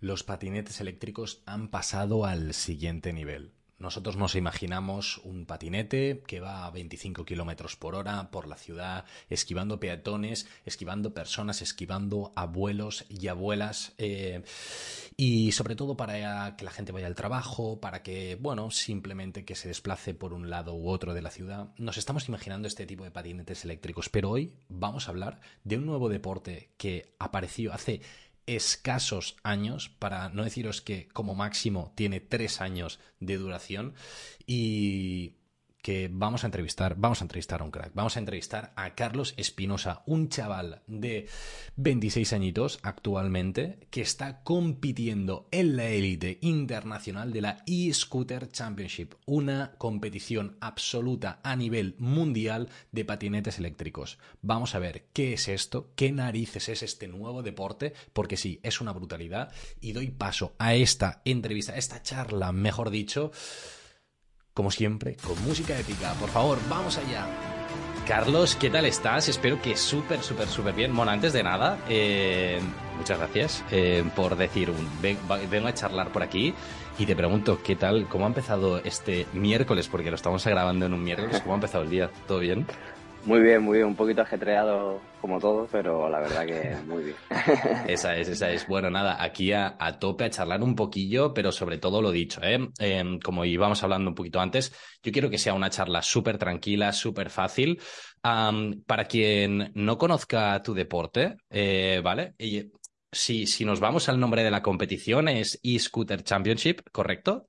Los patinetes eléctricos han pasado al siguiente nivel. Nosotros nos imaginamos un patinete que va a 25 kilómetros por hora por la ciudad, esquivando peatones, esquivando personas, esquivando abuelos y abuelas, eh, y sobre todo para que la gente vaya al trabajo, para que, bueno, simplemente que se desplace por un lado u otro de la ciudad. Nos estamos imaginando este tipo de patinetes eléctricos, pero hoy vamos a hablar de un nuevo deporte que apareció hace escasos años, para no deciros que como máximo tiene tres años de duración y que vamos a entrevistar, vamos a entrevistar a un crack, vamos a entrevistar a Carlos Espinosa, un chaval de 26 añitos actualmente que está compitiendo en la élite internacional de la e-scooter championship, una competición absoluta a nivel mundial de patinetes eléctricos. Vamos a ver qué es esto, qué narices es este nuevo deporte, porque sí, es una brutalidad y doy paso a esta entrevista, a esta charla, mejor dicho, como siempre, con música épica. Por favor, vamos allá. Carlos, ¿qué tal estás? Espero que súper, súper, súper bien. Bueno, antes de nada, eh, muchas gracias eh, por decir, un, vengo a charlar por aquí y te pregunto, ¿qué tal? ¿Cómo ha empezado este miércoles? Porque lo estamos grabando en un miércoles. ¿Cómo ha empezado el día? ¿Todo bien? Muy bien, muy bien. Un poquito ajetreado como todo, pero la verdad que muy bien. esa es, esa es. Bueno, nada, aquí a, tope a charlar un poquillo, pero sobre todo lo dicho, ¿eh? Em, como íbamos hablando un poquito antes, yo quiero que sea una charla súper tranquila, súper fácil. para quien no conozca tu deporte, eh, ¿vale? Y, si, si nos vamos al nombre de la competición, es e-Scooter Championship, ¿correcto?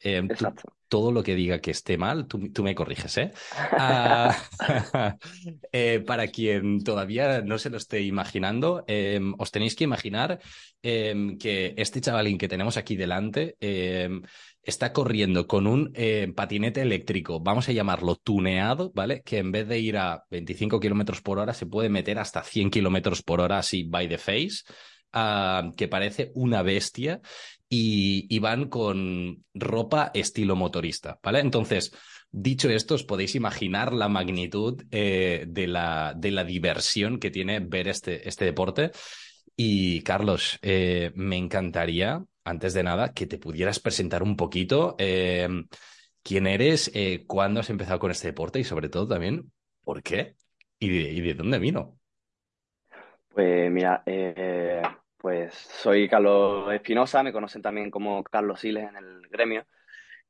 Em, Exacto todo lo que diga que esté mal, tú, me corriges, ¿eh? Ah, ¿eh? Para quien todavía no se lo esté imaginando, em, os tenéis que imaginar em, que este chavalín que tenemos aquí delante em, está corriendo con un patinete eléctrico, vamos a llamarlo tuneado, ¿vale? Que en vez de ir a 25 kilómetros por hora se puede meter hasta 100 kilómetros por hora así by the face. Ah, que parece una bestia y, van con ropa estilo motorista, ¿vale? Entonces, dicho esto, os podéis imaginar la magnitud eh, de, la, de la diversión que tiene ver este, este deporte. Y Carlos, eh, me encantaría, antes de nada, que te pudieras presentar un poquito eh, quién eres, cuándo has empezado con este deporte y sobre todo también, ¿por qué? ¿Y de, y de dónde vino? Pues mira, pues soy Carlos Espinosa, me conocen también como Carlos Siles en el gremio.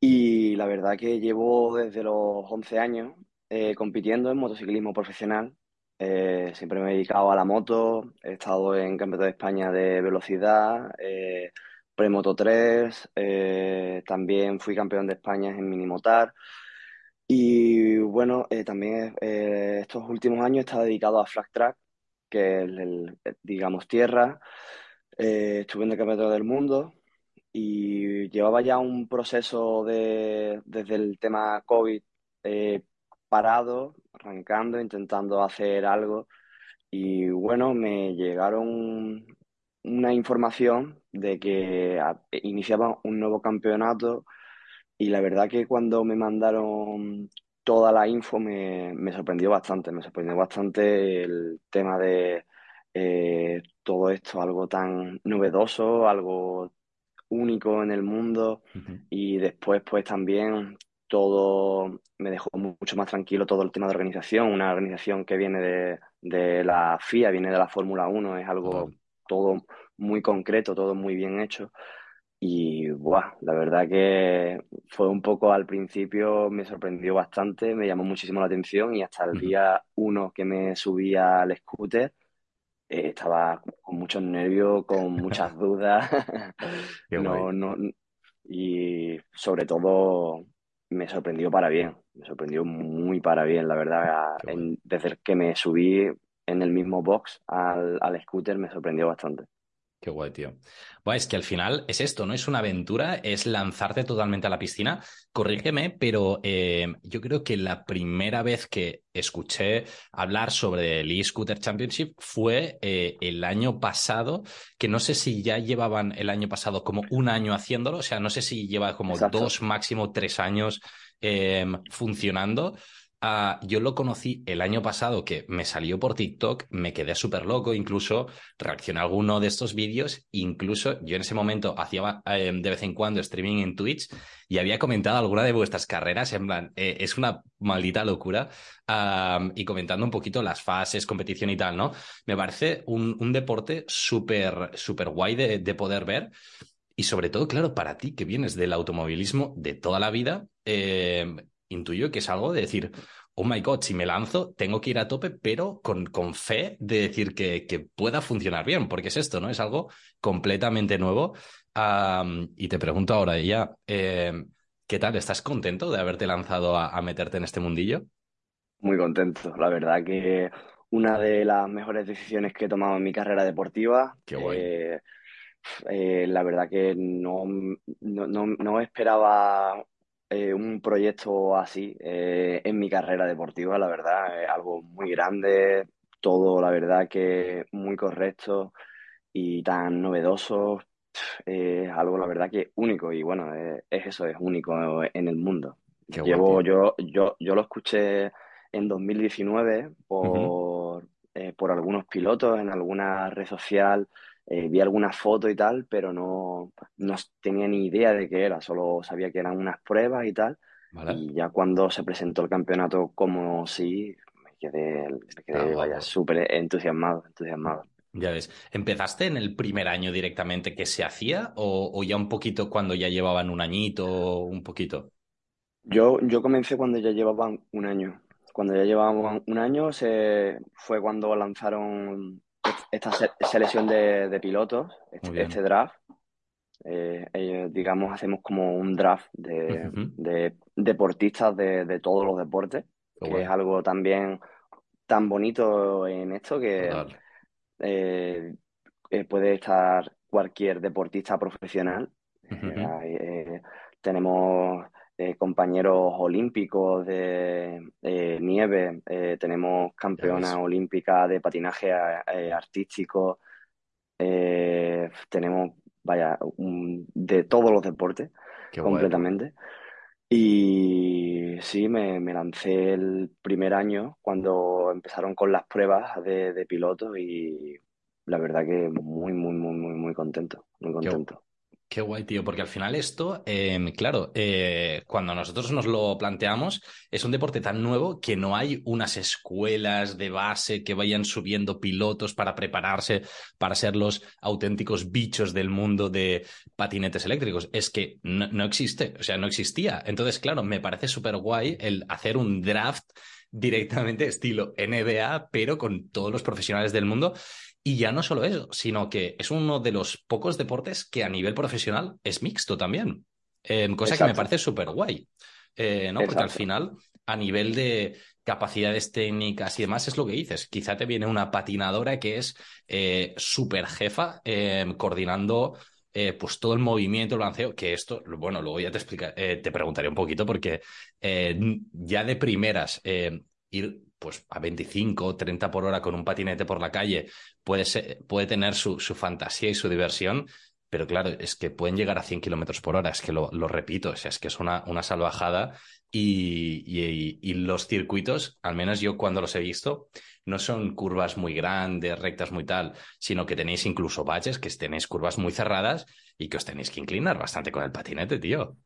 Y la verdad que llevo desde los 11 años eh, compitiendo en motociclismo profesional. Eh, siempre me he dedicado a la moto, he estado en Campeonato de España de velocidad, eh, Premoto 3, eh, también fui campeón de España en minimotar. Y bueno, también estos últimos años he estado dedicado a flat track, que es el digamos, tierra. Eh, estuve en el Campeonato del Mundo y llevaba ya un proceso de, desde el tema COVID eh, parado, arrancando, intentando hacer algo. Y bueno, me llegaron una información de que iniciaba un nuevo campeonato y la verdad que cuando me mandaron toda la info me, me sorprendió bastante, me sorprendió bastante el tema de eh, todo esto, algo tan novedoso, algo único en el mundo. Y después pues también todo me dejó mucho más tranquilo todo el tema de organización, una organización que viene de, de la FIA, viene de la Fórmula 1, es algo todo muy concreto, todo muy bien hecho. Y buah, la verdad que fue un poco al principio, me sorprendió bastante, me llamó muchísimo la atención y hasta el día uno que me subía al scooter, eh, estaba con muchos nervios, con muchas dudas. no, no, y sobre todo me sorprendió para bien, me sorprendió muy para bien, la verdad. desde que me subí en el mismo box al, al scooter me sorprendió bastante. Qué guay, tío. Bueno, es que al final es esto, ¿no? Es una aventura, es lanzarte totalmente a la piscina. Corrígeme, pero eh, yo creo que la primera vez que escuché hablar sobre el e-Scooter Championship fue eh, el año pasado, que no sé si ya llevaban el año pasado como un año haciéndolo, o sea, no sé si lleva como dos, máximo tres años eh, funcionando. Ah, yo lo conocí el año pasado, que me salió por TikTok, me quedé súper loco, incluso reaccioné a alguno de estos vídeos, incluso yo en ese momento hacía eh, de vez en cuando streaming en Twitch y había comentado alguna de vuestras carreras, en plan, eh, es una maldita locura, y comentando un poquito las fases, competición y tal, ¿no? Me parece un, deporte súper, súper guay de, de poder ver. Y sobre todo, claro, para ti que vienes del automovilismo de toda la vida, eh, intuyo que es algo de decir, oh my god, si me lanzo, tengo que ir a tope, pero con, con fe de decir que, que, pueda funcionar bien, porque es esto, ¿no? Es algo completamente nuevo. y te pregunto ahora ya, eh, ¿qué tal? ¿Estás contento de haberte lanzado a, meterte en este mundillo? Muy contento, la verdad que una de las mejores decisiones que he tomado en mi carrera deportiva. Qué guay. Eh, eh, la verdad que no, no, no esperaba eh, un proyecto así eh, en mi carrera deportiva, la verdad, es algo muy grande, todo, la verdad, que muy correcto y tan novedoso, es algo, la verdad, que único y bueno, es eso, es único en el mundo. Llevo, yo, yo, yo lo escuché en 2019 por, eh, por algunos pilotos en alguna red social eh, vi algunas fotos y tal, pero no, no tenía ni idea de qué era, solo sabía que eran unas pruebas y tal. Y ya cuando se presentó el campeonato como sí, me quedé, me quedé vaya, súper entusiasmado, entusiasmado. Ya ves, ¿empezaste en el primer año directamente que se hacía o, o ya un poquito cuando ya llevaban un añito, un poquito? Yo, yo comencé cuando ya llevaban un año. Cuando ya llevaban un año se, fue cuando lanzaron esta selección de, pilotos, este, este draft, eh, digamos, hacemos como un draft de, deportistas de, todos los deportes, que es algo también tan bonito en esto que eh, eh, puede estar cualquier deportista profesional. tenemos eh, compañeros olímpicos de, nieve, eh, tenemos campeona olímpica de patinaje eh, artístico, tenemos, vaya, de todos los deportes completamente. Y sí, me, lancé el primer año cuando empezaron con las pruebas de, de piloto y la verdad que muy, muy, muy, muy, muy contento, muy contento. Qué guay, tío, porque al final esto, em, claro, eh, cuando nosotros nos lo planteamos, es un deporte tan nuevo que no hay unas escuelas de base que vayan subiendo pilotos para prepararse para ser los auténticos bichos del mundo de patinetes eléctricos. Es que no, no existe, o sea, no existía. Entonces, claro, me parece súper guay el hacer un draft directamente estilo NBA, pero con todos los profesionales del mundo y ya no solo eso, sino que es uno de los pocos deportes que a nivel profesional es mixto también. Em, cosa que me parece súper guay. Eh, ¿no? Porque al final, a nivel de capacidades técnicas y demás, es lo que dices. Quizá te viene una patinadora que es eh, súper jefa, em, coordinando eh, pues todo el movimiento, el balanceo, que esto, bueno, luego ya te explica, te preguntaré un poquito, porque ya de primeras ir pues a 25 30 por hora con un patinete por la calle puede, puede tener su, su, fantasía y su diversión, pero claro, es que pueden llegar a 100 kilómetros por hora, es que lo, lo, repito, o es que es una, una salvajada y, y, los circuitos, al menos yo cuando los he visto, no son curvas muy grandes, rectas muy tal, sino que tenéis incluso baches, que tenéis curvas muy cerradas y que os tenéis que inclinar bastante con el patinete, tío.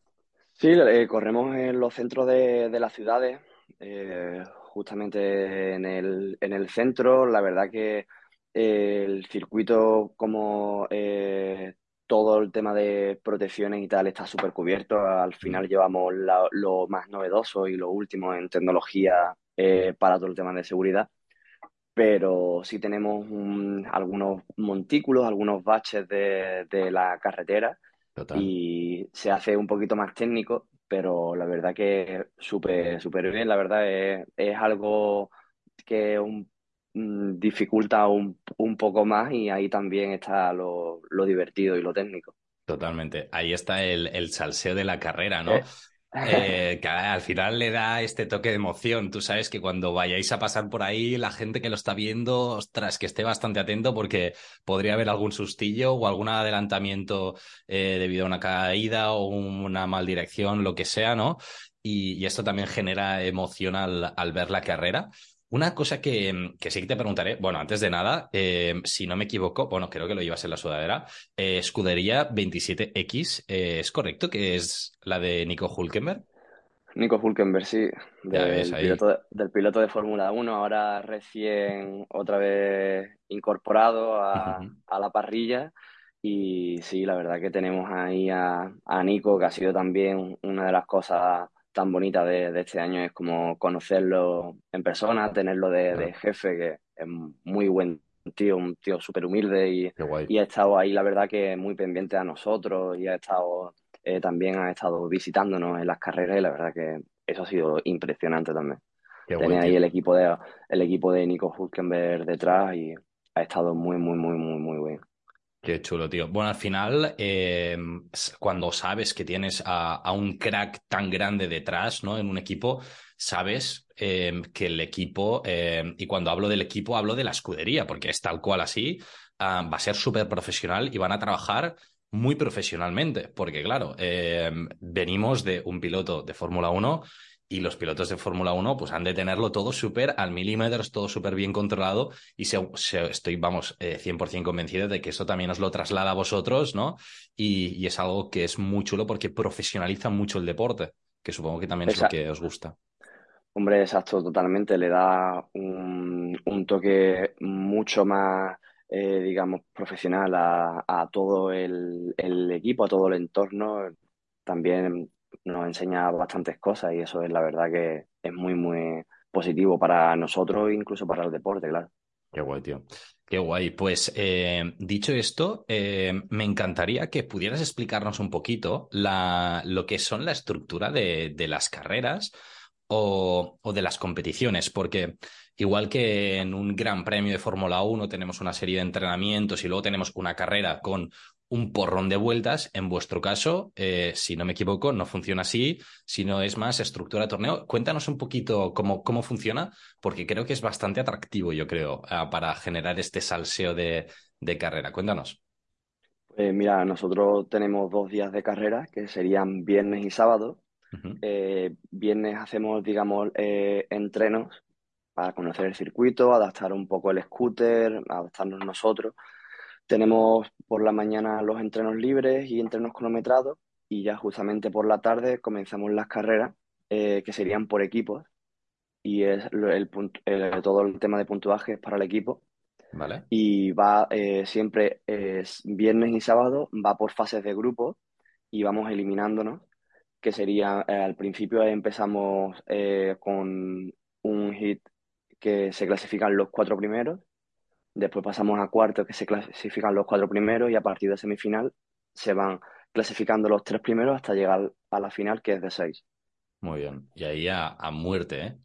Sí, eh, corremos en los centros de, de las ciudades. Eh, justamente en el, en el centro. La verdad que eh, el circuito, como eh, todo el tema de protecciones y tal, está súper cubierto. Al final llevamos lo más novedoso y lo último en tecnología eh, para todo el tema de seguridad. Pero sí tenemos algunos montículos, algunos baches de, de la carretera y se hace un poquito más técnico pero la verdad que súper súper bien, la verdad es, es algo que un, mm, dificulta un, un, poco más y ahí también está lo, lo, divertido y lo técnico. Totalmente, ahí está el, el salseo de la carrera, ¿no? Eh, que al final le da este toque de emoción. Tú sabes que cuando vayáis a pasar por ahí, la gente que lo está viendo, ostras, que esté bastante atento porque podría haber algún sustillo o algún adelantamiento eh, debido a una caída o una mal dirección, lo que sea, ¿no? y, esto también genera emoción al ver la carrera. Una cosa que, que, sí que te preguntaré, bueno, antes de nada, eh, si no me equivoco, bueno, creo que lo llevas en la sudadera, eh, escudería 27X, eh, ¿es correcto que es la de Nico Hulkenberg? Nico Hulkenberg, sí, del, piloto de, del piloto de Fórmula 1, ahora recién otra vez incorporado a, a, la parrilla. Y sí, la verdad que tenemos ahí a, a Nico, que ha sido también una de las cosas tan bonita de, este año es como conocerlo en persona, tenerlo de, jefe, que es muy buen tío, un tío súper humilde y, y, ha estado ahí, la verdad, que muy pendiente a nosotros y ha estado eh, también ha estado visitándonos en las carreras y la verdad que eso ha sido impresionante también. Tener ahí el equipo de el equipo de Nico Hulkenberg detrás y ha estado muy, muy, muy, muy, muy bien. Qué chulo, tío. Bueno, al final, eh, cuando sabes que tienes a, un crack tan grande detrás, ¿no? En un equipo, sabes eh, que el equipo, eh, y cuando hablo del equipo, hablo de la escudería, porque es tal cual así, ah, va a ser súper profesional y van a trabajar muy profesionalmente, porque claro, venimos de un piloto de Fórmula 1 y los pilotos de Fórmula 1 pues han de tenerlo todo súper al milímetro, todo súper bien controlado y estoy, vamos, 100% eh, convencido de que eso también os lo traslada a vosotros, ¿no? Y, es algo que es muy chulo porque profesionaliza mucho el deporte, que supongo que también es lo que os gusta. Hombre, exacto, totalmente. Le da un, toque mucho más, eh, digamos, profesional a, a todo el, el, equipo, a todo el entorno. También nos enseña bastantes cosas y eso es la verdad que es muy, muy positivo para nosotros e incluso para el deporte, claro. Qué guay, tío. Qué guay. Pues eh, dicho esto, eh, me encantaría que pudieras explicarnos un poquito la, lo que son la estructura de, de las carreras o, o, de las competiciones, porque igual que en un gran premio de Fórmula 1 tenemos una serie de entrenamientos y luego tenemos una carrera con un porrón de vueltas. En vuestro caso, eh, si no me equivoco, no funciona así, sino es más estructura de torneo. Cuéntanos un poquito cómo, cómo funciona, porque creo que es bastante atractivo, yo creo, ah, para generar este salseo de, carrera. Cuéntanos. Pues mira, nosotros tenemos dos días de carrera, que serían viernes y sábado. Eh, viernes hacemos, digamos, eh, entrenos para conocer el circuito, adaptar un poco el scooter, adaptarnos nosotros. Tenemos por la mañana los entrenos libres y entrenos cronometrados y ya justamente por la tarde comenzamos las carreras eh, que serían por equipos y es el, todo el tema de puntuaje es para el equipo. Vale. Y va eh, siempre es viernes y sábado, va por fases de grupo y vamos eliminándonos, que sería eh, al principio empezamos con un hit que se clasifican los cuatro primeros Después pasamos a cuartos que se clasifican los cuatro primeros y a partir de semifinal se van clasificando los tres primeros hasta llegar a la final que es de seis. Muy bien. Y ahí a, muerte, ¿eh?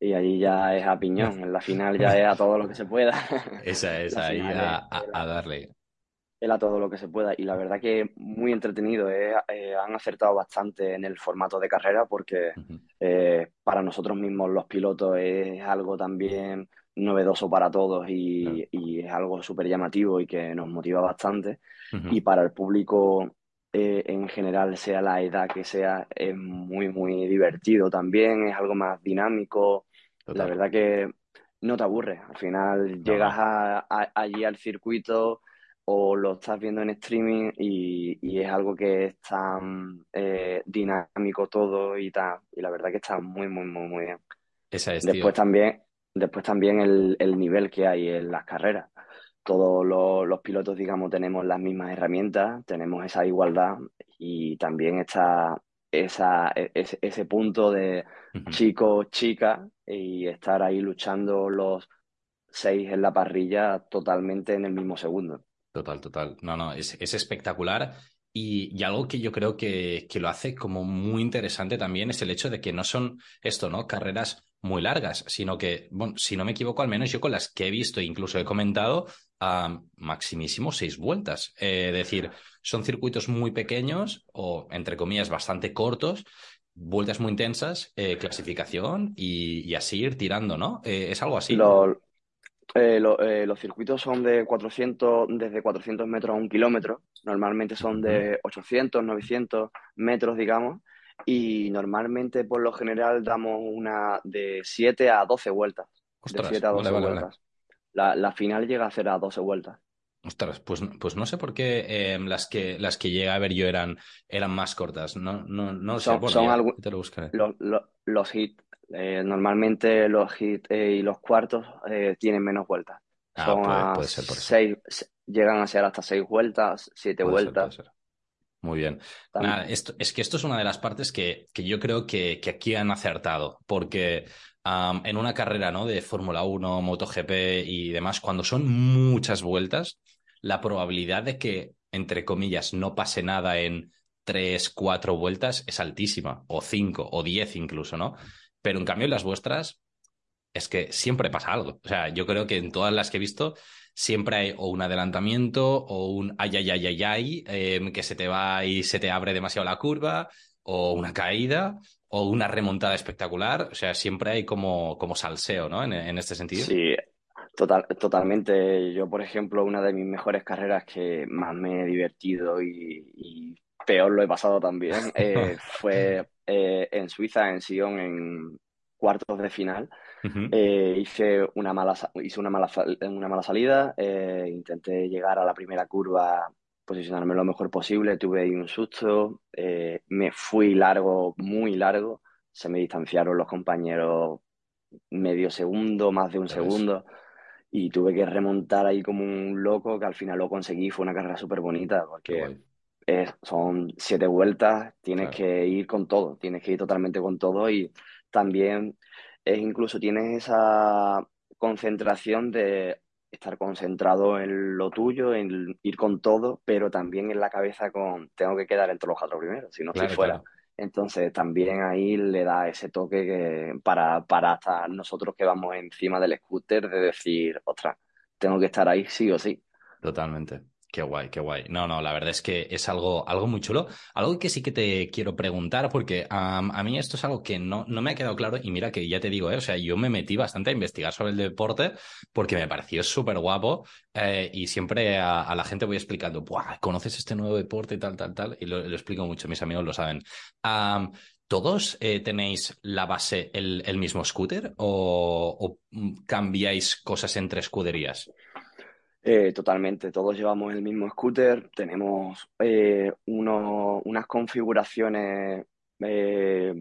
Y ahí ya es a piñón. En la final ya es a todo lo que se pueda. Esa es, ahí a, darle. Es a todo lo que se pueda. Y la verdad que muy entretenido. ¿eh? Eh, han acertado bastante en el formato de carrera porque eh, para nosotros mismos los pilotos es algo también novedoso para todos y, es algo súper llamativo y que nos motiva bastante. Y para el público eh, en general, sea la edad que sea, es muy, muy divertido también, es algo más dinámico. La verdad que no te aburres. Al final llegas allí al circuito o lo estás viendo en streaming y, es algo que es tan eh, dinámico todo y tal. Y la verdad que está muy, muy, muy, muy bien. Esa es, Después también Después también el, nivel que hay en las carreras. Todos los, pilotos, digamos, tenemos las mismas herramientas, tenemos esa igualdad y también está esa, e, ese, punto de chico, chica y estar ahí luchando los seis en la parrilla totalmente en el mismo segundo. Total, total. No, no, es, espectacular. Y, algo que yo creo que, que, lo hace como muy interesante también es el hecho de que no son esto, ¿no? Carreras muy largas, sino que, bueno, si no me equivoco, al menos yo con las que he visto e incluso he comentado, a maximísimo seis vueltas. Eh, es decir, son circuitos muy pequeños o, entre comillas, bastante cortos, vueltas muy intensas, eh, clasificación y, así ir tirando, ¿no? Eh, es algo así. los circuitos son de 400, desde 400 metros a un kilómetro. Normalmente son de 800, 900 metros, digamos y normalmente por lo general damos una de 7 a 12 vueltas. de Ostras, 7 a 12 vale, vale, vale. vueltas. La, la final llega a ser a 12 vueltas. Ostras, pues, pues no sé por qué eh, las que las que llegué a ver yo eran, eran más cortas. No, no, no lo sé. Son, Bueno, son ya algu- te lo buscaré. los, los, los hits, eh, normalmente los hits eh, y los cuartos eh, tienen menos vueltas. Ah, Son puede, a puede ser por eso. seis, se- llegan a ser hasta 6 vueltas, 7 Puede ser, puede vueltas. ser. Muy bien. Nada, esto, es que esto es una de las partes que, que yo creo que, que aquí han acertado, porque en una carrera ¿no? de Fórmula 1, MotoGP y demás, cuando son muchas vueltas, la probabilidad de que, entre comillas, no pase nada en tres, cuatro vueltas es altísima, o cinco, o diez incluso, ¿no? Pero en cambio en las vuestras es que siempre pasa algo. O sea, yo creo que en todas las que he visto siempre hay o un adelantamiento o un ay, ay, ay, ay, ay, em, que se te va y se te abre demasiado la curva, o una caída, o una remontada espectacular. O sea, siempre hay como, como salseo, ¿no? En, en este sentido. Sí, total, totalmente. Yo, por ejemplo, una de mis mejores carreras que más me he divertido y, y peor lo he pasado también eh, fue eh, en Suiza, en Sion, en cuartos de final. Ujú. Eh, hice una mala, hice una mala, una mala salida, eh, intenté llegar a la primera curva, posicionarme lo mejor posible, tuve ahí un susto, eh, me fui largo, muy largo, se me distanciaron los compañeros medio segundo, más de un segundo, y tuve que remontar ahí como un loco, que al final lo conseguí, fue una carrera súper bonita, porque es- son siete vueltas, tienes Claro. que ir con todo, tienes que ir totalmente con todo y también es incluso tienes esa concentración de estar concentrado en lo tuyo, en ir con todo, pero también en la cabeza con tengo que quedar entre los cuatro primeros, si no estoy Claro, fuera. claro. Entonces también ahí le da ese toque que para, para hasta nosotros que vamos encima del scooter de decir, ostras, tengo que estar ahí sí o sí. Totalmente. Qué guay, qué guay. No, no, la verdad es que es algo, algo muy chulo. Algo que sí que te quiero preguntar, porque a mí esto es algo que no, no me ha quedado claro y mira que ya te digo, eh, o sea, yo me metí bastante a investigar sobre el deporte porque me pareció súper guapo eh, y siempre a, la gente voy explicando, Buah, ¿conoces este nuevo deporte y tal, tal, tal? Y lo, explico mucho, mis amigos lo saben. ¿Todos eh, tenéis la base, el, el mismo scooter o, o, mm, cambiáis cosas entre escuderías? Eh, totalmente, todos llevamos el mismo scooter, tenemos eh, uno- unas configuraciones eh,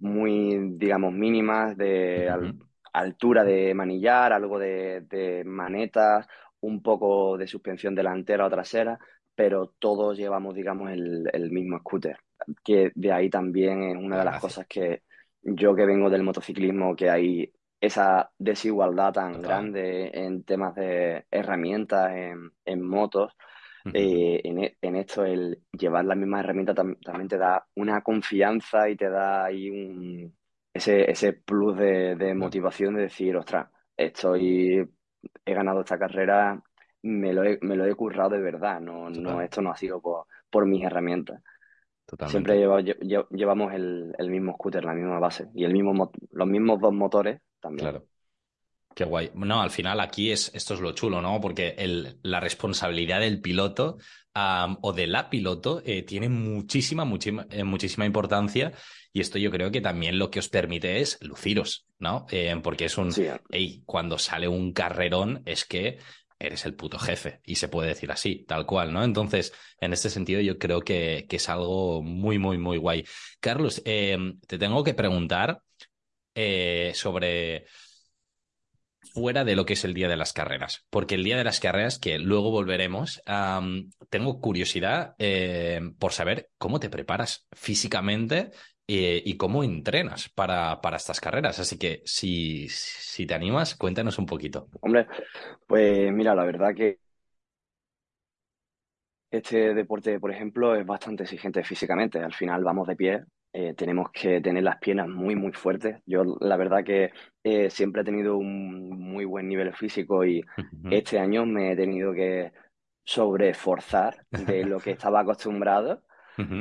muy, digamos, mínimas de al- altura de manillar, algo de, de manetas, un poco de suspensión delantera o trasera, pero todos llevamos, digamos, el, el mismo scooter, que de ahí también es una de las cosas que yo que vengo del motociclismo, que hay esa desigualdad tan Total. grande en temas de herramientas en, en motos, eh, en, e- en esto el llevar la misma herramienta tam- también te da una confianza y te da ahí un, ese, ese plus de, motivación de decir, ostras, estoy, he ganado esta carrera, me lo he, me lo he currado de verdad, no, no, esto no ha sido por, por mis herramientas. Siempre totalmente. lleva- lle- lle- llevamos el, el mismo scooter, la misma base y el mismo mo- los mismos dos motores también. Claro. Qué guay. No, al final aquí es, esto es lo chulo, ¿no? Porque el, la responsabilidad del piloto o de la piloto eh, tiene muchísima, muchísima, eh, muchísima importancia y esto yo creo que también lo que os permite es luciros, ¿no? Eh, porque es un, Sí, hey, cuando sale un carrerón es que eres el puto jefe y se puede decir así, tal cual, ¿no? Entonces, en este sentido yo creo que, que es algo muy, muy, muy guay. Carlos, eh, te tengo que preguntar eh, sobre fuera de lo que es el día de las carreras, porque el día de las carreras, que luego volveremos, tengo curiosidad eh, por saber cómo te preparas físicamente eh, y cómo entrenas para, para estas carreras. Así que si, si te animas, cuéntanos un poquito. hombre, pues mira, la verdad que Este deporte, por ejemplo, es bastante exigente físicamente. Al final vamos de pie, eh, tenemos que tener las piernas muy, muy fuertes. Yo, la verdad que eh, siempre he tenido un muy buen nivel físico y este año me he tenido que sobreesforzar de lo que estaba acostumbrado.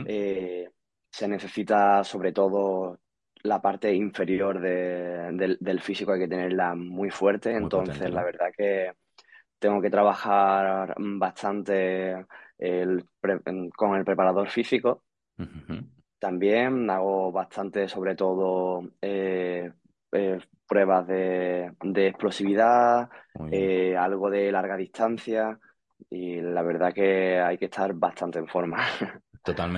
Eh, se necesita sobre todo la parte inferior de- del, del físico, hay que tenerla muy fuerte. Muy Entonces, potente, la verdad que tengo que trabajar bastante el pre- con el preparador físico. También hago bastante, sobre todo, eh, eh, pruebas de, de explosividad, Muy bien. eh, algo de larga distancia y la verdad que hay que estar bastante en forma.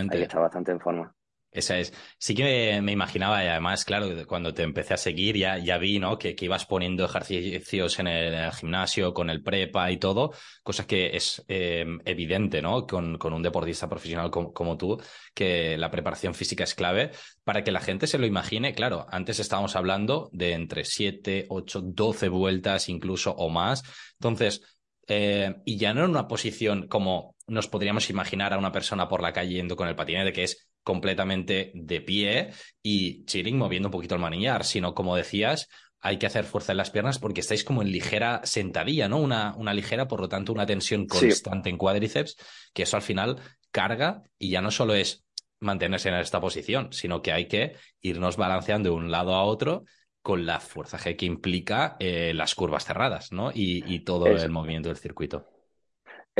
Hay que Totalmente. estar bastante en forma. Esa es. Sí que me imaginaba, y además, claro, cuando te empecé a seguir ya, ya vi, ¿no? Que, que ibas poniendo ejercicios en el, gimnasio, con el prepa y todo, cosa que es eh, evidente, ¿no? Con, con un deportista profesional como, como tú, que la preparación física es clave para que la gente se lo imagine. Claro, antes estábamos hablando de entre 7, 8, 12 vueltas incluso o más. Entonces, eh, y ya no en una posición como nos podríamos imaginar a una persona por la calle yendo con el patinete, que es completamente de pie y chilling, moviendo un poquito el manillar, sino como decías, hay que hacer fuerza en las piernas porque estáis como en ligera sentadilla, ¿no? Una, una ligera, por lo tanto, una tensión Sí, constante en cuádriceps, que eso al final carga y ya no solo es mantenerse en esta posición, sino que hay que irnos balanceando de un lado a otro con la fuerza G que implica eh, las curvas cerradas, ¿no? Y, y todo es, el movimiento del circuito.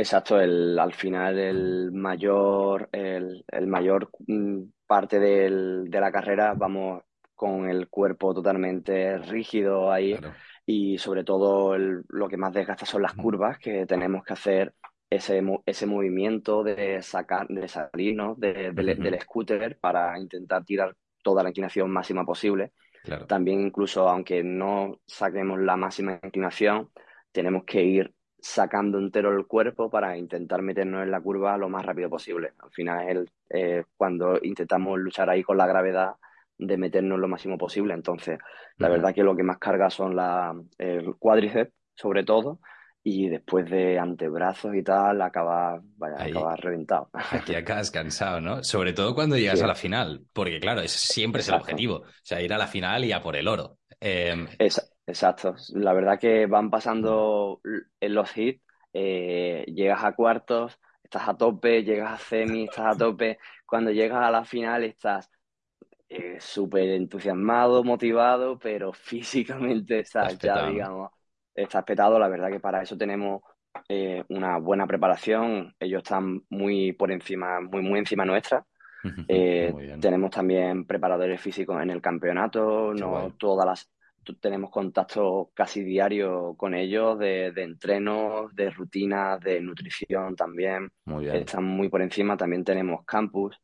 Exacto. El, al final el mayor, el, el mayor mm, parte del- de la carrera vamos con el cuerpo totalmente rígido ahí Claro. y sobre todo el- lo que más desgasta son las curvas que tenemos que hacer ese, ese movimiento de sacar, de salir, ¿no? de- del scooter para intentar tirar toda la inclinación máxima posible. Claro. También incluso aunque no saquemos la máxima inclinación, tenemos que ir sacando entero el cuerpo para intentar meternos en la curva lo más rápido posible. Al final es el- eh, cuando intentamos luchar ahí con la gravedad de meternos lo máximo posible. Entonces, la verdad que lo que más carga son la, el cuádriceps, sobre todo, y después de antebrazos y tal, acaba, vaya, Ahí, reventado. Aquí acabas cansado, ¿no? Sobre todo cuando Sí, llegas a la final, porque claro, ese siempre es el objetivo, o sea, ir a la final y a por el oro. Eh, exacto. La verdad que van pasando en los hits, eh, llegas a cuartos, estás a tope, llegas a semi, estás a tope. Cuando llegas a la final estás eh, súper entusiasmado, motivado, pero físicamente estás estás ya, petado, digamos, estás petado. La verdad que para eso tenemos eh, una buena preparación. Ellos están muy por encima, muy, muy encima nuestra. Eh, Muy bien, tenemos también preparadores físicos en el campeonato, qué guay, no todas las, tenemos contacto casi diario con ellos de, de entrenos, de rutinas, de nutrición también. muy bien, Están muy por encima. También tenemos campus,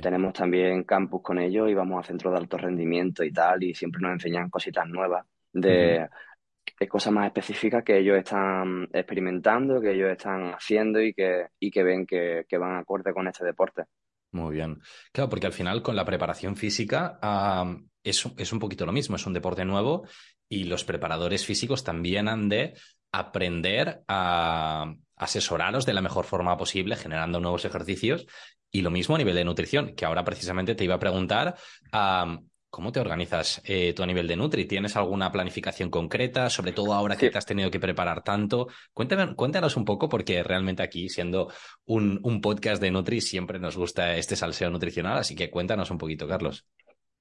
tenemos también campus con ellos y vamos a centros de alto rendimiento y tal, y siempre nos enseñan cositas nuevas de, de cosas más específicas que ellos están experimentando, que ellos están haciendo y que, y que ven que, que van acorde con este deporte. Muy bien. Claro, porque al final con la preparación física es, es un poquito lo mismo, es un deporte nuevo y los preparadores físicos también han de aprender a asesoraros de la mejor forma posible, generando nuevos ejercicios y lo mismo a nivel de nutrición, que ahora precisamente te iba a preguntar, ¿cómo te organizas eh, tú a nivel de Nutri? ¿Tienes alguna planificación concreta, sobre todo ahora que te has tenido que preparar tanto? Cuéntame, cuéntanos un poco, porque realmente aquí, siendo un, un podcast de Nutri, siempre nos gusta este salseo nutricional, así que cuéntanos un poquito, Carlos.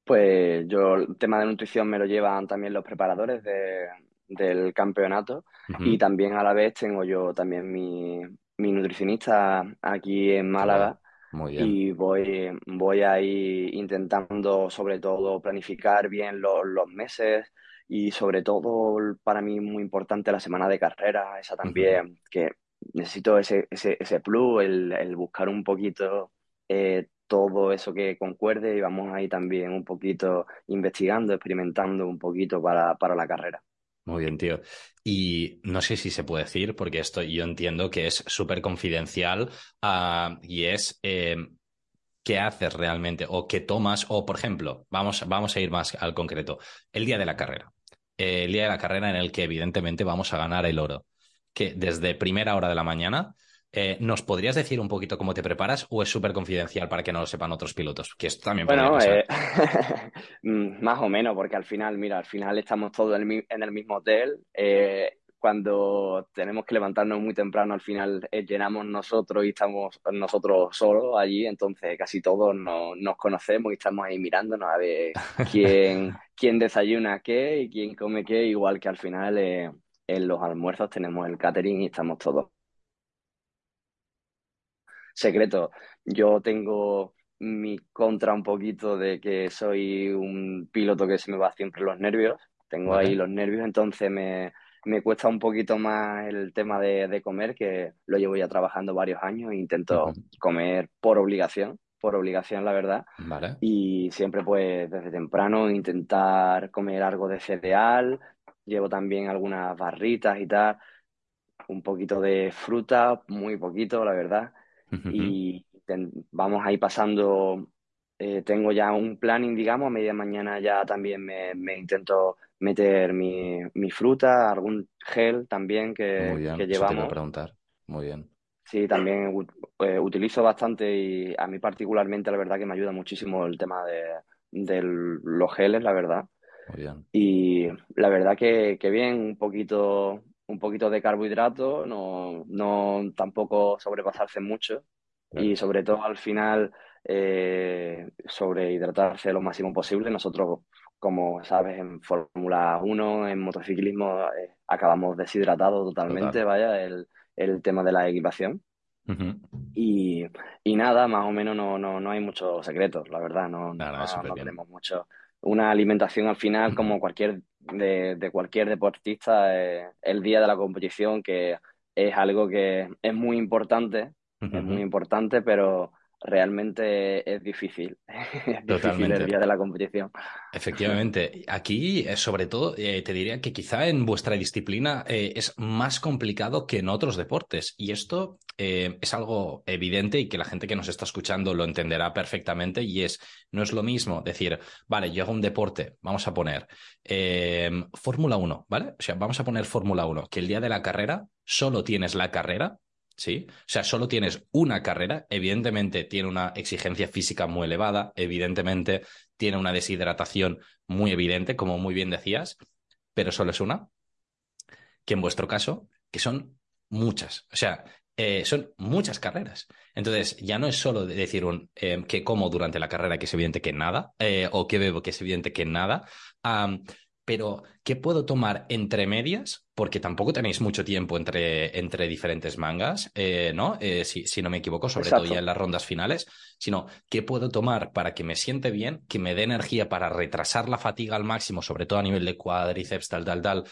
Pues yo el tema de nutrición me lo llevan también los preparadores de- del campeonato y también a la vez tengo yo también mi, mi nutricionista aquí en. Málaga Muy bien. y voy, voy ahí intentando sobre todo planificar bien los, los meses y sobre todo para mí muy importante la semana de carrera, esa también, que necesito ese, ese, ese plus, el, el buscar un poquito eh, todo eso que concuerde y vamos ahí también un poquito investigando, experimentando un poquito para, para la carrera. Muy bien, tío. Y no sé si se puede decir, porque esto yo entiendo que es súper confidencial, ah, y es eh, qué haces realmente o qué tomas, o por ejemplo, vamos, vamos a ir más al concreto, el día de la carrera. El día de la carrera en el que evidentemente vamos a ganar el oro. Que desde primera hora de la mañana, eh, ¿nos podrías decir un poquito cómo te preparas o es súper confidencial para que no lo sepan otros pilotos? Que esto también Bueno, eh, mm, más o menos, porque al final, mira, al final estamos todos en el, mismo hotel. eh, cuando tenemos que levantarnos muy temprano, al final llenamos nosotros y estamos nosotros solos allí, entonces casi todos no- nos conocemos y estamos ahí mirándonos a ver quién, quién desayuna qué y quién come qué, igual que al final en los almuerzos tenemos el catering y estamos todos secreto. Yo tengo mi contra un poquito de que soy un piloto que se me va siempre los nervios. Tengo ahí los nervios, entonces me, me cuesta un poquito más el tema de, de, comer, que lo llevo ya trabajando varios años e intento comer por obligación, por obligación, la verdad. Vale. Y siempre, pues, desde temprano intentar comer algo de cereal. Llevo también algunas barritas y tal. Un poquito de fruta, muy poquito, la verdad. Y vamos ahí pasando. Eh, tengo ya un planning, digamos. A media mañana ya también me, me intento meter mi, mi, fruta, algún gel también que, Muy bien, que eso te iba a llevamos. preguntar. Muy bien. Sí, también eh, utilizo bastante y a mí particularmente la verdad que me ayuda muchísimo el tema de, de los geles, la verdad. Muy bien. Y la verdad que, que bien, un poquito, un poquito de carbohidrato, no, no tampoco sobrepasarse mucho Claro. y sobre todo al final eh, sobrehidratarse lo máximo posible. Nosotros, como sabes, en Fórmula Uno en motociclismo, eh, acabamos deshidratados totalmente, Total. vaya, el, el tema de la equipación. Ujú. Y, y nada, más o menos no, no, no hay muchos secretos, la verdad, no, Nada, no, no tenemos mucho. Una alimentación al final, como cualquier de, de cualquier deportista, eh, el día de la competición, que es algo que es muy importante, es muy importante, pero realmente es difícil, es difícil el Totalmente. día de la competición. Efectivamente, aquí eh, sobre todo eh, te diría que quizá en vuestra disciplina eh, es más complicado que en otros deportes y esto eh, es algo evidente y que la gente que nos está escuchando lo entenderá perfectamente y es, no es lo mismo decir, vale, yo hago un deporte, vamos a poner eh, Fórmula 1, ¿vale? O sea, vamos a poner Fórmula 1, que el día de la carrera solo tienes la carrera. ¿Sí? O sea, solo tienes una carrera, evidentemente tiene una exigencia física muy elevada, evidentemente tiene una deshidratación muy evidente, como muy bien decías, pero solo es una, que en vuestro caso, que son muchas, o sea, eh, son muchas carreras. Entonces, ya no es solo de decir un eh, que como durante la carrera, que es evidente que nada, eh, o que bebo, que es evidente que nada, pero ¿qué puedo tomar entre medias? Porque tampoco tenéis mucho tiempo entre, entre diferentes mangas, eh, ¿no? Eh, si, si no me equivoco, sobre todo ya en las rondas finales, sino ¿qué puedo tomar para que me siente bien, que me dé energía para retrasar la fatiga al máximo, sobre todo a nivel de cuádriceps, tal, tal, tal,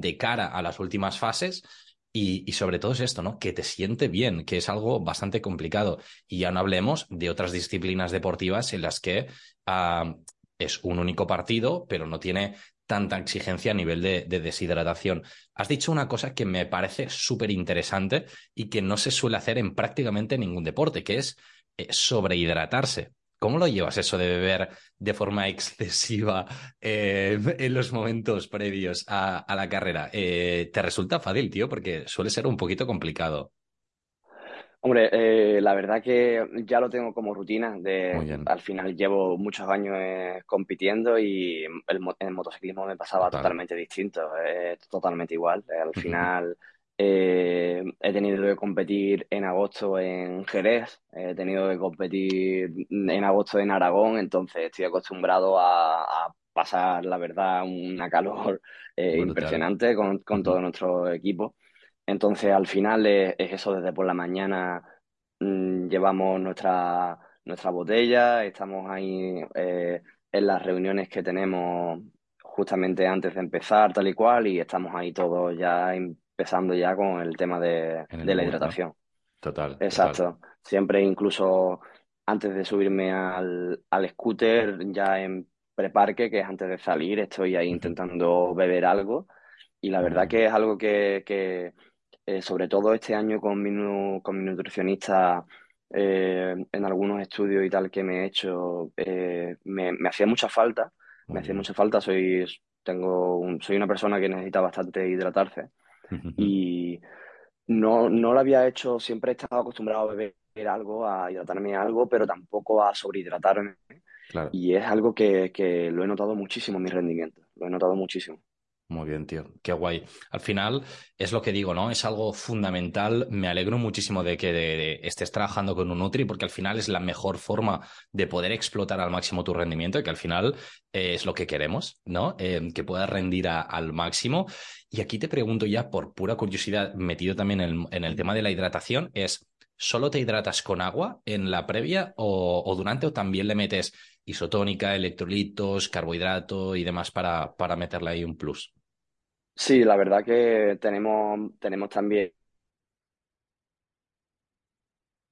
de cara a las últimas fases? Y, y sobre todo es esto, ¿no? Que te siente bien, que es algo bastante complicado. Y ya no hablemos de otras disciplinas deportivas en las que es un único partido, pero no tiene tanta exigencia a nivel de, de deshidratación. Has dicho una cosa que me parece súper interesante y que no se suele hacer en prácticamente ningún deporte, que es eh, sobrehidratarse. ¿Cómo lo llevas eso de beber de forma excesiva eh, en los momentos previos a, a la carrera? Eh, ¿te resulta fácil, tío? Porque suele ser un poquito complicado. Hombre, eh, la verdad que ya lo tengo como rutina. De, al final llevo muchos años eh, compitiendo y el, el motociclismo me pasaba total. totalmente distinto, es totalmente igual. Eh, Al Ujú, final eh, he tenido que competir en agosto en Jerez, he tenido que competir en agosto en Aragón, entonces estoy acostumbrado a, a pasar, la verdad, una calor eh, impresionante con, con todo nuestro equipo. Entonces, al final es, es eso, desde por la mañana mm, llevamos nuestra, nuestra botella, estamos ahí eh, en las reuniones que tenemos justamente antes de empezar, tal y cual, y estamos ahí todos ya empezando ya con el tema de, el de la hidratación. Total, total. Exacto. Siempre incluso antes de subirme al, al scooter, ya en preparque, que es antes de salir, estoy ahí intentando beber algo. Y la verdad bien. que es algo que, que eh, sobre todo este año con mi, nu- con mi nutricionista, eh, en algunos estudios y tal que me he hecho, eh, me, me hacía mucha falta. Me hacía mucha falta. Soy, tengo un- soy una persona que necesita bastante hidratarse. Y no, no lo había hecho, siempre he estado acostumbrado a beber algo, a hidratarme algo, pero tampoco a sobrehidratarme. Claro. Y es algo que, que lo he notado muchísimo en mi rendimiento. Lo he notado muchísimo. Muy bien, tío. Qué guay. Al final es lo que digo, ¿no? Es algo fundamental. Me alegro muchísimo de que estés trabajando con un Nutri porque al final es la mejor forma de poder explotar al máximo tu rendimiento y que al final eh, es lo que queremos, ¿no? Eh, que puedas rendir al máximo. Y aquí te pregunto ya por pura curiosidad, metido también en el tema de la hidratación, es ¿solo te hidratas con agua en la previa o, durante o también le metes isotónica, electrolitos, carbohidrato y demás para, para meterle ahí un plus? Sí, la verdad que tenemos, tenemos también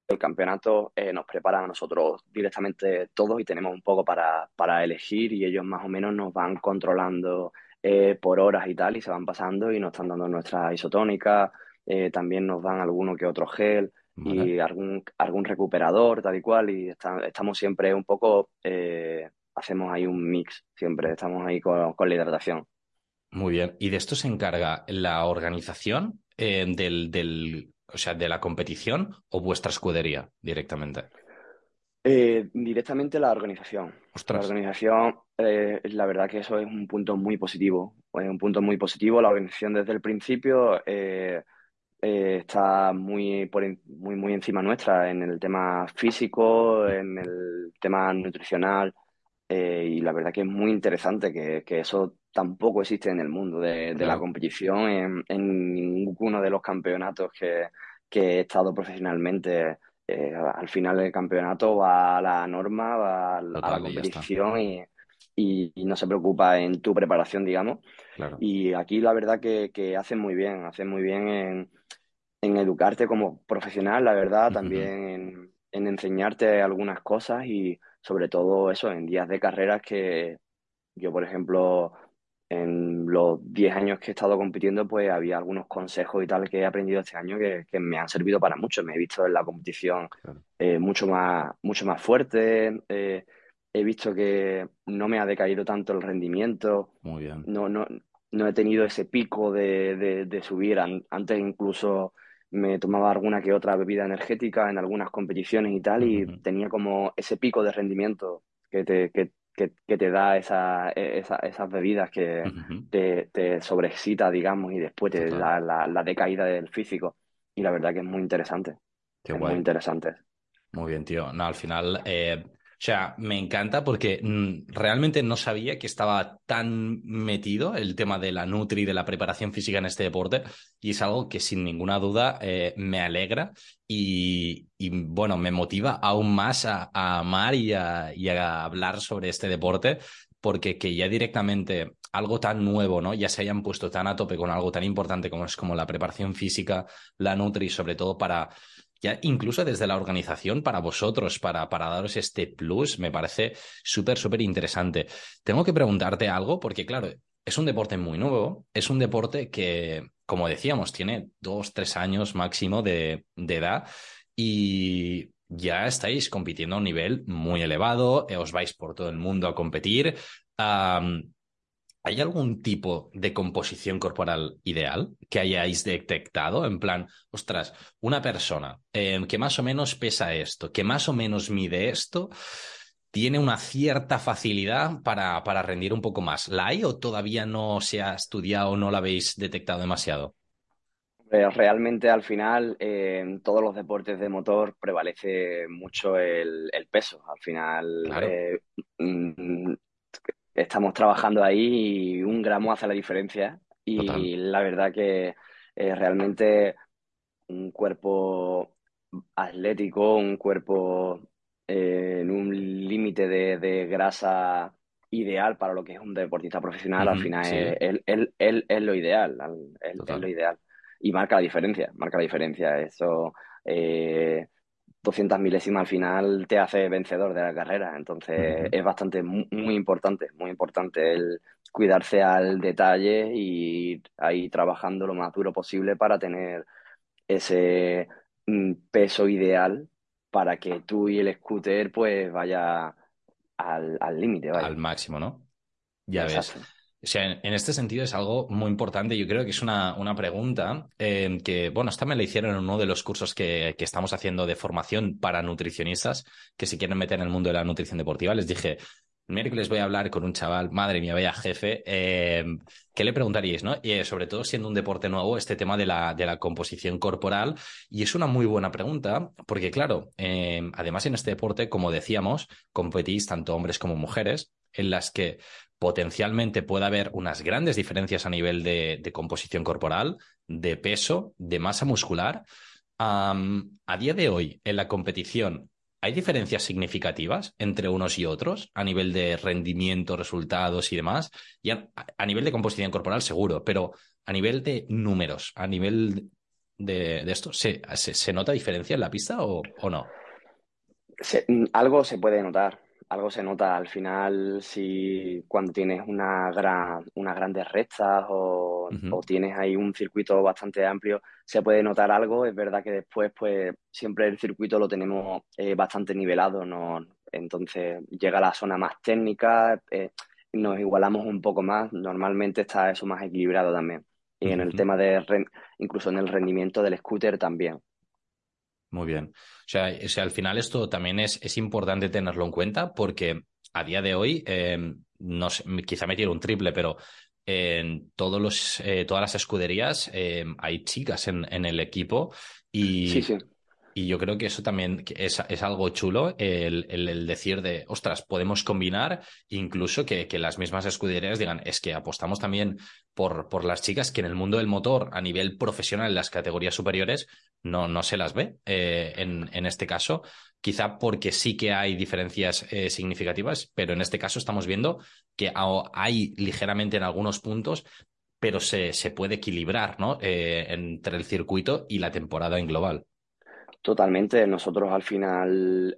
el campeonato eh, nos preparan a nosotros directamente todos y tenemos un poco para, para elegir y ellos más o menos nos van controlando eh, por horas y tal y se van pasando y nos están dando nuestra isotónica, eh, también nos dan alguno que otro gel y algún, algún recuperador tal y cual y estamos siempre un poco, hacemos ahí un mix, siempre estamos ahí con, con la hidratación. Muy bien. ¿Y de esto se encarga la organización del, del, o sea, de la competición o vuestra escudería directamente? Eh, directamente la organización. La organización, eh, la verdad que eso es un punto muy positivo. Es un punto muy positivo. La organización desde el principio eh, está muy, muy, muy encima nuestra en el tema físico, en el tema nutricional. Y la verdad que es muy interesante que, que eso tampoco existe en el mundo de, la competición, en, en, ninguno de los campeonatos que, he estado profesionalmente. Eh, al final del campeonato va a la norma, va a, la competición y, no se preocupa en tu preparación, digamos. Y aquí la verdad que, que hacen muy bien, hacen muy bien en, en educarte como profesional, la verdad, también en, en enseñarte algunas cosas y sobre todo eso, en días de carreras que yo, por ejemplo, en los 10 años que he estado compitiendo, pues había algunos consejos y tal que he aprendido este año que, me han servido para mucho. Me he visto en la competición eh, mucho, más, mucho más fuerte. Eh, he visto que no me ha decaído tanto el rendimiento. Muy bien. No, no, no he tenido ese pico de, de, subir. Antes incluso me tomaba alguna que otra bebida energética en algunas competiciones y tal, y tenía como ese pico de rendimiento que te, que, que, te da esa, e, esas bebidas que te, te, sobreexcita, digamos, y después te da la, decaída del físico. Y la verdad que es muy interesante. Qué muy interesante. Muy bien, tío. No, al final, eh, sea, me encanta porque mm, realmente no sabía que estaba tan metido el tema de la nutri y de la preparación física en este deporte y es algo que sin ninguna duda eh, me alegra y, bueno, me motiva aún más a, amar y a, y a, hablar sobre este deporte porque que ya directamente algo tan nuevo, ¿no? Ya se hayan puesto tan a tope con algo tan importante como es como la preparación física, la nutri, sobre todo para ya incluso desde la organización para vosotros, para, para daros este plus, me parece súper, súper interesante. Tengo que preguntarte algo porque, claro, es un deporte muy nuevo, es un deporte que, como decíamos, tiene dos, tres años máximo de, edad y ya estáis compitiendo a un nivel muy elevado, os vais por todo el mundo a competir. ¿Hay algún tipo de composición corporal ideal que hayáis detectado? En plan, ostras, una persona em, que más o menos pesa esto, que más o menos mide esto, tiene una cierta facilidad para, para rendir un poco más. ¿La hay o todavía no se ha estudiado o no la habéis detectado demasiado? Realmente al final en todos los deportes de motor prevalece mucho el, peso. Al final eh, mm, estamos trabajando ahí y un gramo hace la diferencia. Y la verdad que eh, realmente un cuerpo atlético, un cuerpo eh, en un límite de, grasa ideal para lo que es un deportista profesional, al final es, es, lo ideal, es, lo ideal. Y marca la diferencia, marca la diferencia. Eso, eh, 200 milésimas al final te hace vencedor de la carrera. Entonces es bastante, muy, importante, muy importante el cuidarse al detalle y ir trabajando lo más duro posible para tener ese mm, peso ideal para que tú y el scooter pues vaya al límite. al máximo, ¿no? Ya ves. O sea, en, este sentido es algo muy importante. Yo creo que es una, una pregunta eh, que, bueno, esta me la hicieron en uno de los cursos que, que, estamos haciendo de formación para nutricionistas que se quieren meter en el mundo de la nutrición deportiva. Les dije, miércoles voy a hablar con un chaval, madre mía, vaya jefe, eh, ¿qué le preguntaríais? ¿no? Eh, sobre todo siendo un deporte nuevo, este tema de la, de la composición corporal. Y es una muy buena pregunta, porque claro, además en este deporte, como decíamos, competís tanto hombres como mujeres, en las que potencialmente puede haber unas grandes diferencias a nivel de, composición corporal, de peso, de masa muscular. a día de hoy, en la competición, ¿hay diferencias significativas entre unos y otros a nivel de rendimiento, resultados y demás? Y a, nivel de composición corporal, seguro, pero a nivel de números, a nivel de, esto, ¿se, ¿se, nota diferencia en la pista o, no? algo se puede notar algo se nota al final si cuando tienes una gran, unas grandes rectas o, tienes ahí un circuito bastante amplio, se puede notar algo. Es verdad que después, pues siempre el circuito lo tenemos eh, bastante nivelado, ¿no? Entonces llega a la zona más técnica, eh, nos igualamos un poco más. Normalmente está eso más equilibrado también. Y en el tema de, incluso en el rendimiento del scooter también. Muy bien. O sea, al final esto también es, es importante tenerlo en cuenta porque a día de hoy, em, no quizá me tiro un triple, pero en todos los, eh, todas las escuderías em, hay chicas en, en, el equipo y, sí, sí. Y yo creo que eso también es, es algo chulo, el, el, decir de, ostras, podemos combinar, incluso que, que, las mismas escuderías digan, es que apostamos también por, por las chicas que en el mundo del motor, a nivel profesional, en las categorías superiores, no, no se las ve eh, en, en, este caso. Quizá porque sí que hay diferencias eh, significativas, pero en este caso estamos viendo que hay ligeramente en algunos puntos, pero se, se puede equilibrar ¿no? Eh, entre el circuito y la temporada en global. Totalmente. Nosotros al final,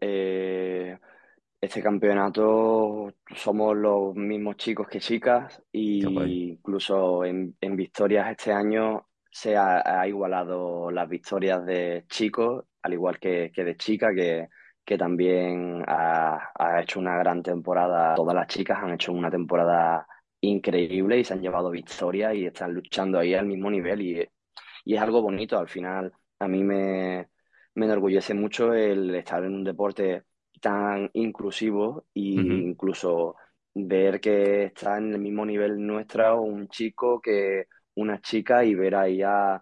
este campeonato somos los mismos chicos que chicas y incluso en, victorias este año se ha, igualado las victorias de chicos, al igual que, de chicas, que, que también ha, ha, hecho una gran temporada. Todas las chicas han hecho una temporada increíble y se han llevado victorias y están luchando ahí al mismo nivel y, y es algo bonito. Al final, a mí me me enorgullece mucho el estar en un deporte tan inclusivo e incluso ver que está en el mismo nivel nuestra un chico que una chica y ver ahí a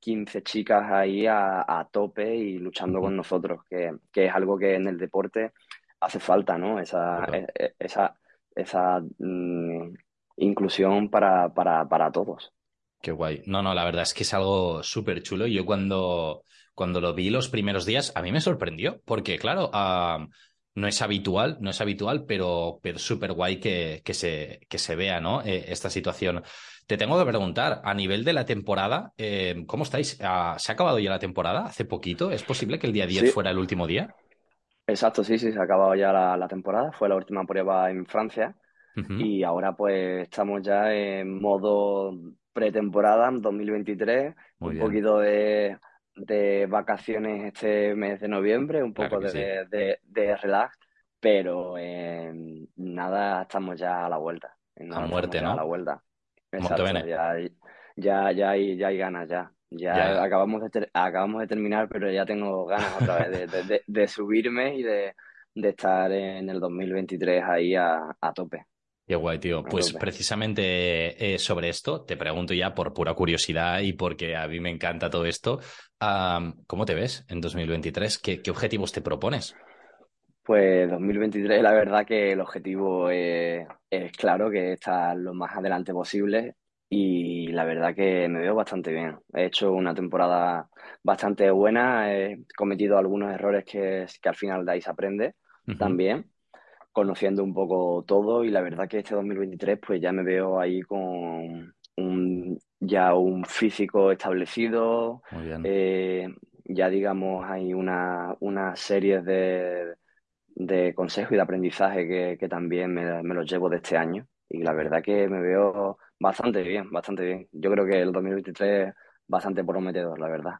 15 chicas ahí a, tope y luchando con nosotros, que, es algo que en el deporte hace falta, ¿no? Esa, e, e, esa, esa mm, inclusión para, para, para todos. Qué guay. No, no, la verdad es que es algo súper chulo. Yo cuando, cuando lo vi los primeros días, a mí me sorprendió, porque claro, no es habitual, no es habitual, pero, pero súper guay que, que, se, que se vea, ¿no? Eh, esta situación. Te tengo que preguntar, a nivel de la temporada, eh, ¿cómo estáis? Ah, ¿Se ha acabado ya la temporada hace poquito? ¿Es posible que el día 10 fuera el último día? Exacto, sí, sí, se ha acabado ya la, temporada. Fue la última prueba en Francia. Y ahora pues estamos ya en modo pretemporada 2023, un poquito de de vacaciones este mes de noviembre, un poco de, de, relax, pero nada, estamos ya a la vuelta. a muerte, ¿no? A la vuelta. ya, ya, ya, hay, ya hay ganas, ya. Ya, Acabamos, de acabamos de terminar, pero ya tengo ganas otra vez de, de subirme y de, estar en el 2023 ahí a, a tope. Qué guay, tío. Pues precisamente eh, sobre esto te pregunto ya por pura curiosidad y porque a mí me encanta todo esto. ¿Cómo te ves en 2023? ¿Qué, objetivos te propones? Pues 2023, la verdad que el objetivo es, claro, que estar lo más adelante posible y la verdad que me veo bastante bien. He hecho una temporada bastante buena, he cometido algunos errores que, que al final de ahí se aprende también conociendo un poco todo y la verdad que este 2023 pues ya me veo ahí con un, ya un físico establecido, eh, ya digamos hay una, una serie de, de consejos y de aprendizaje que, también me, me, los llevo de este año y la verdad que me veo bastante bien, bastante bien. Yo creo que el 2023 bastante prometedor, la verdad.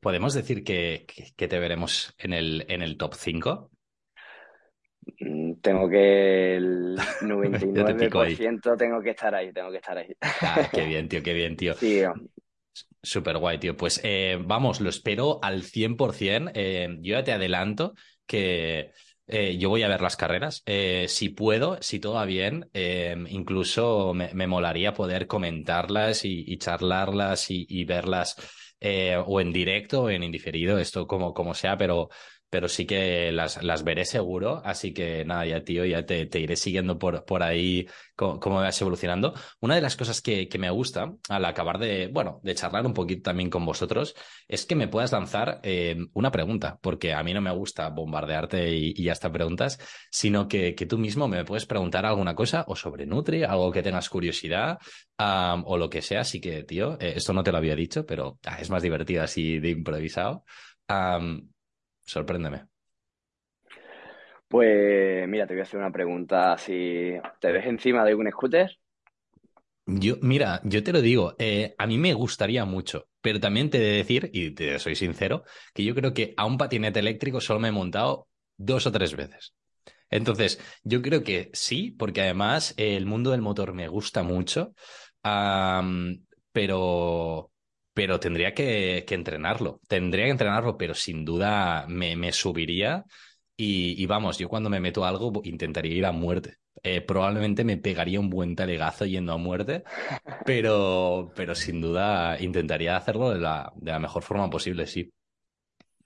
¿Podemos decir que, que, te veremos en el, en el top 5? Mm, tengo que el 99% tengo que estar ahí, tengo que estar ahí. Ah, qué bien, tío, qué bien, tío. Sí. Súper guay, tío. Pues eh, vamos, lo espero al 100%. Eh, yo ya te adelanto que eh, yo voy a ver las carreras. si puedo, si todo va bien, incluso me, molaría poder comentarlas y, charlarlas y, verlas o en directo o en indiferido, esto como, como sea, pero pero sí que las, las veré seguro. Así que nada, ya tío, ya te, te iré siguiendo por, por ahí cómo, vas evolucionando. Una de las cosas que, que, me gusta al acabar de, bueno, de charlar un poquito también con vosotros es que me puedas lanzar eh, una pregunta, porque a mí no me gusta bombardearte y, y hasta preguntas, sino que, que, tú mismo me puedes preguntar alguna cosa o sobre Nutri, algo que tengas curiosidad o lo que sea. Así que, tío, eh, esto no te lo había dicho, pero ah, es más divertido así de improvisado. Sorpréndeme. Pues mira, te voy a hacer una pregunta. Si te ves encima de un scooter. Yo, mira, yo te lo digo, eh, a mí me gustaría mucho, pero también te he de decir, y te soy sincero, que yo creo que a un patinete eléctrico solo me he montado dos o tres veces. Entonces, yo creo que sí, porque además eh, el mundo del motor me gusta mucho, pero, pero tendría que, entrenarlo. Tendría que entrenarlo, pero sin duda me, subiría. Y, vamos, yo cuando me meto algo intentaría ir a muerte. Eh, probablemente me pegaría un buen talegazo yendo a muerte, pero, pero sin duda intentaría hacerlo de la, de la mejor forma posible, sí.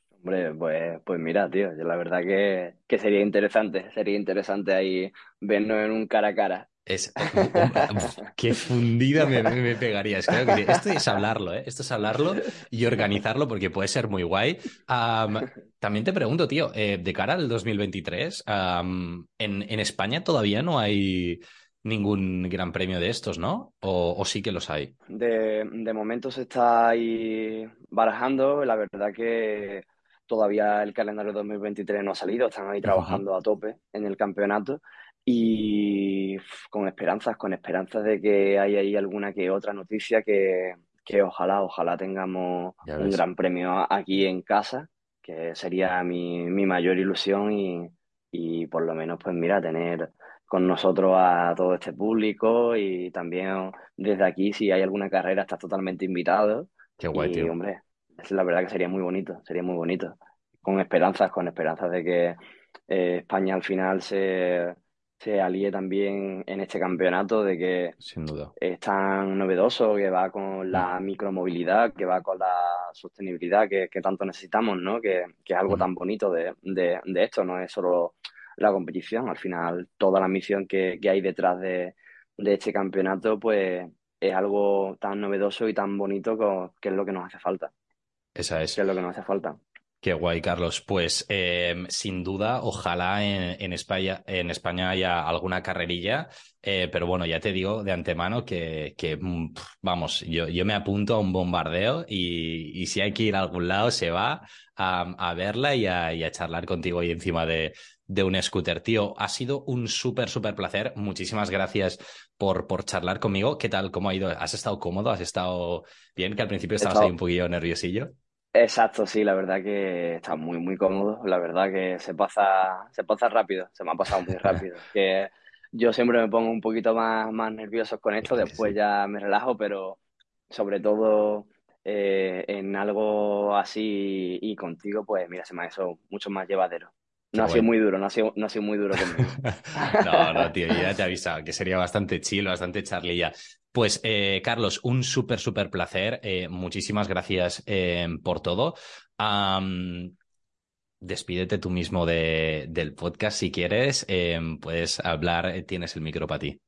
Hombre, pues, pues mira, tío, la verdad que, que sería interesante, sería interesante ahí vernos en un cara a cara. Es, qué fundida me, me pegaría. Es que esto es hablarlo, ¿eh? Esto es hablarlo y organizarlo porque puede ser muy guay. también te pregunto, tío, eh, de cara al 2023, en, en, España todavía no hay ningún gran premio de estos, ¿no? ¿O, sí que los hay? De, de momento se está ahí barajando. La verdad que todavía el calendario 2023 no ha salido. Están ahí trabajando a tope en el campeonato y con esperanzas, con esperanzas de que haya ahí alguna que otra noticia que, que ojalá, ojalá tengamos un gran premio aquí en casa, que sería mi, mi mayor ilusión y, y por lo menos, pues mira, tener con nosotros a todo este público y también desde aquí, si hay alguna carrera, estás totalmente invitado. Qué guay, y, hombre, es la verdad que sería muy bonito, sería muy bonito. Con esperanzas, con esperanzas de que eh, España al final se, se alíe también en este campeonato de que Sin duda. es tan novedoso, que va con la mm. micromovilidad, que va con la sostenibilidad que, tanto necesitamos, ¿no? Que, es algo mm. tan bonito de, esto, no es solo la competición, al final toda la misión que, hay detrás de, este campeonato, pues es algo tan novedoso y tan bonito que, es lo que nos hace falta. Esa es. Que es lo que nos hace falta. Qué guay, Carlos. Pues em, sin duda, ojalá en, España, en España haya alguna carrerilla, eh, pero bueno, ya te digo de antemano que, mm, vamos, yo, yo, me apunto a un bombardeo y, si hay que ir a algún lado se va a, verla y a, charlar contigo ahí encima de, un scooter. Tío, ha sido un súper, súper placer. Muchísimas gracias por, por charlar conmigo. ¿Qué tal? ¿Cómo ha ido? ¿Has estado cómodo? ¿Has estado bien? Que al principio estabas ahí un poquillo nerviosillo. Exacto, sí, la verdad que está muy, muy cómodo. La verdad que se pasa, se pasa rápido, se me ha pasado muy rápido. Que yo siempre me pongo un poquito más, más nervioso con esto, después ya me relajo, pero sobre todo eh, en algo así y contigo, pues mira, se me ha hecho mucho más llevadero. No ha sido muy duro, no ha sido, no ha sido muy duro conmigo. no, no, tío, ya te he avisado que sería bastante chill, bastante charlilla. Pues, eh, Carlos, un súper, súper placer. Eh, muchísimas gracias eh, por todo. despídete tú mismo de, del podcast si quieres. puedes hablar, tienes el micro para ti.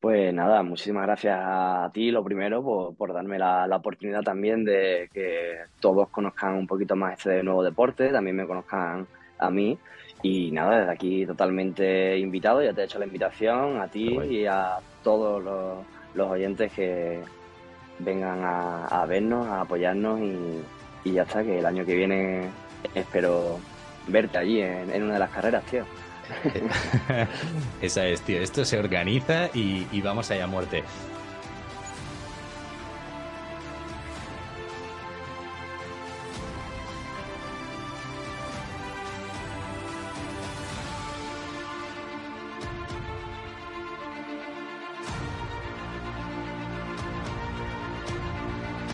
Pues nada, muchísimas gracias a ti, lo primero, por, darme la, oportunidad también de que todos conozcan un poquito más este nuevo deporte, también me conozcan a mí. Y nada, desde aquí totalmente invitado, ya te he hecho la invitación a ti y a todos los, oyentes que vengan a, vernos, a apoyarnos y, ya está, que el año que viene espero verte allí en, una de las carreras, tío. Esa es, tío. Esto se organiza y, y vamos allá a muerte.